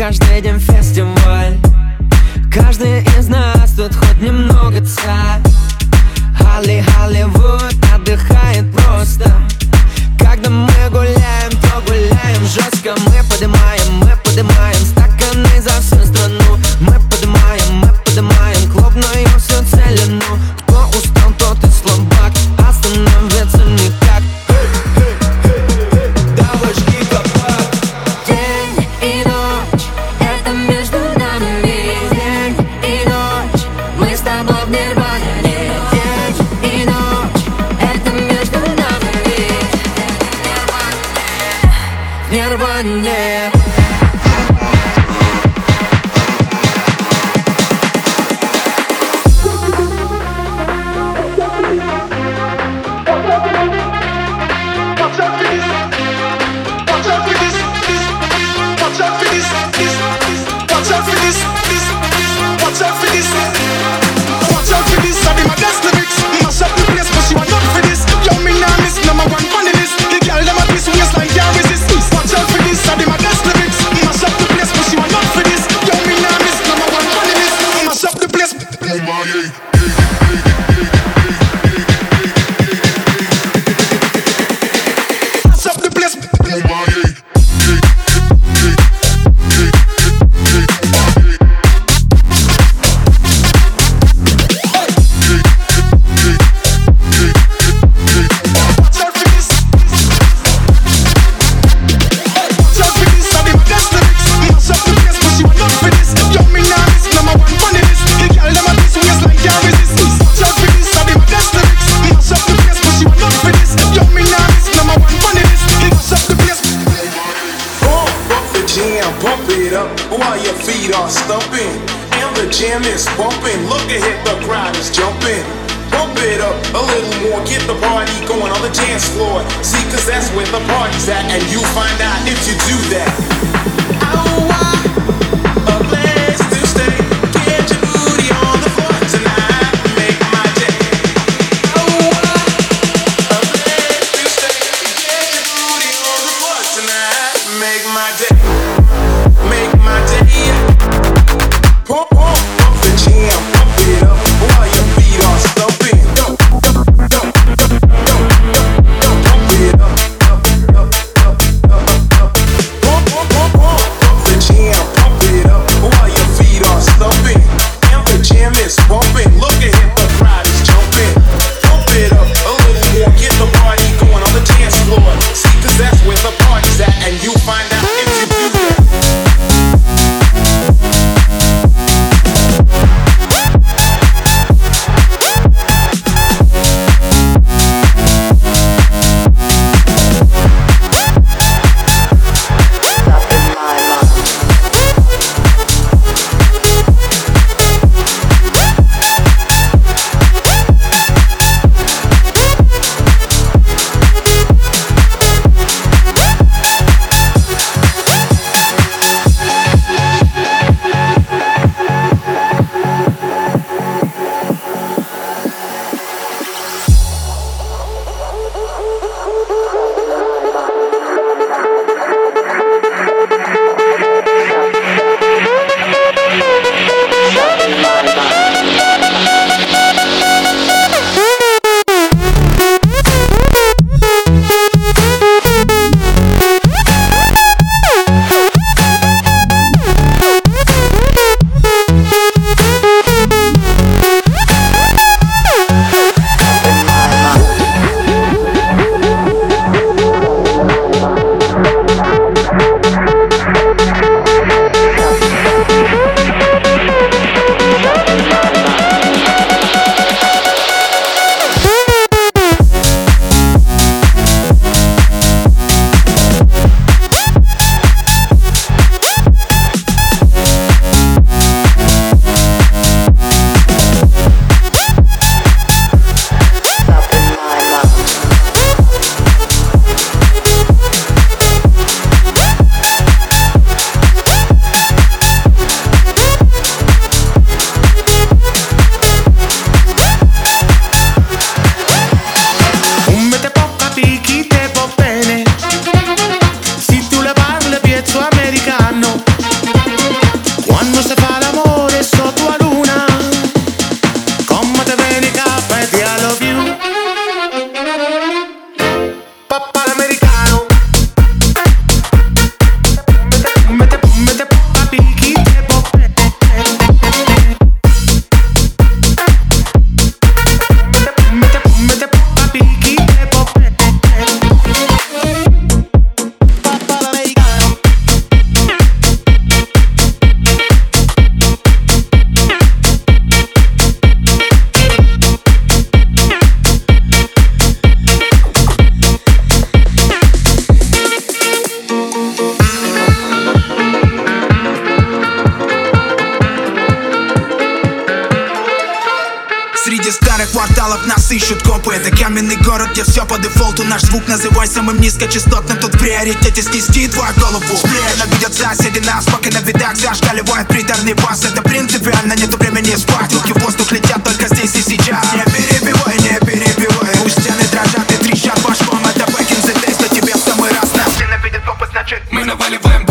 každý deň See, cause that's where the party's at, and you'll find out if you do that. Самым низкочастотным. Тут в приоритете снести твою голову. Сплеяно видят соседи нас, пока на видах Зашкаливает приторный бас Это принципиально, нету времени спать. Руки в воздух летят только здесь и сейчас. Не перебивай, не перебивай. Пусть стены дрожат и трещат башком. Это days, но тебе в самый раз. Нас ненавидят копы, значит мы наваливаем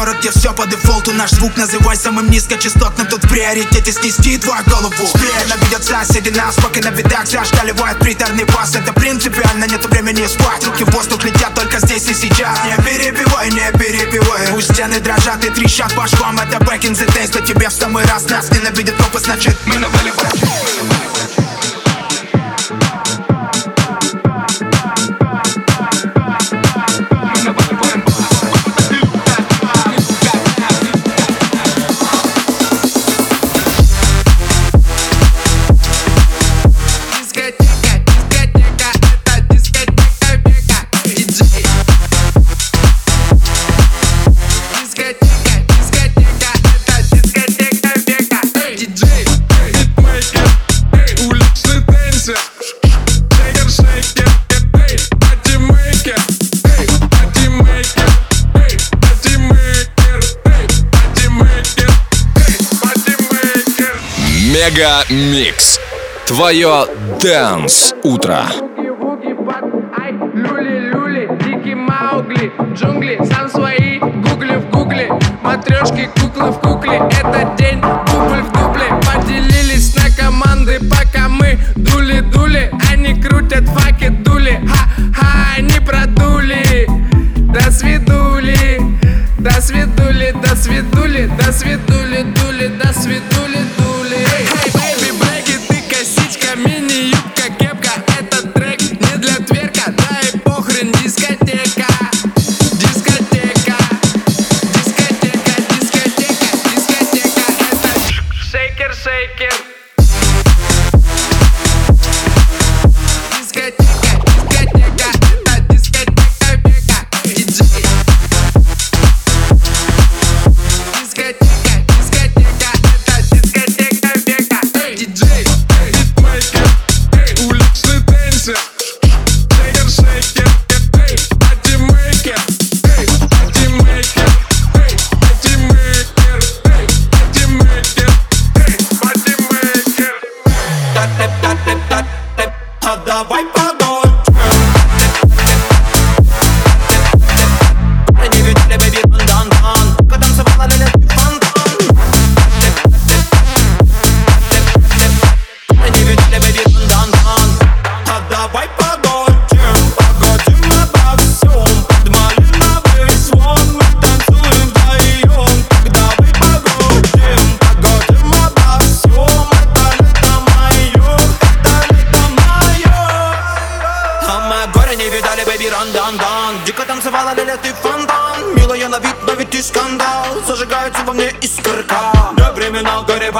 город, где все по дефолту Наш звук называй самым низкочастотным. Тут в приоритете снести твою голову. Специально видят соседи нас, пока на видах Зашкаливает приторный бас Это принципиально, нету времени спать. Руки в воздух летят только здесь и сейчас. Не перебивай, не перебивай. Пусть стены дрожат и трещат по швам. Это back in the days, но тебе в самый раз Нас ненавидят. Копы, значит мы наваливаем Мегамикс Mega Mix. Твое Dance Утро. Джунгли, сам свои, гугли в гугле, матрешки, кукла в кукле, это день, дубль в дубль.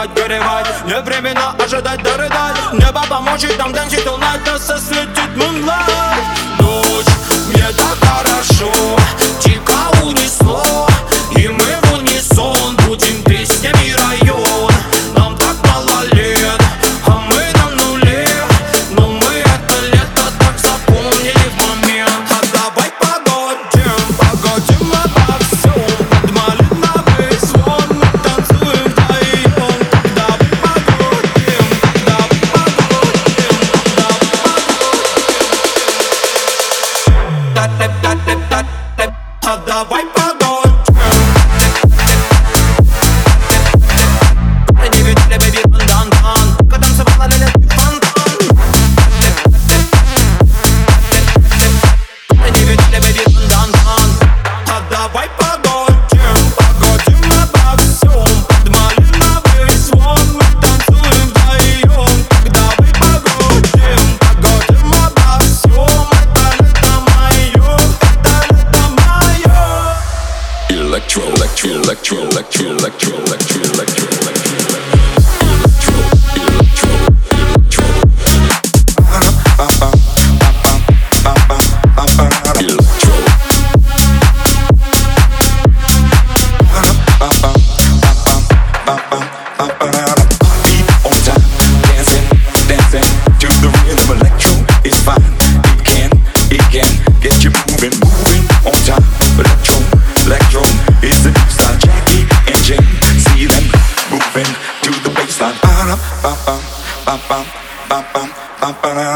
hot girl, they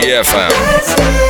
DFM.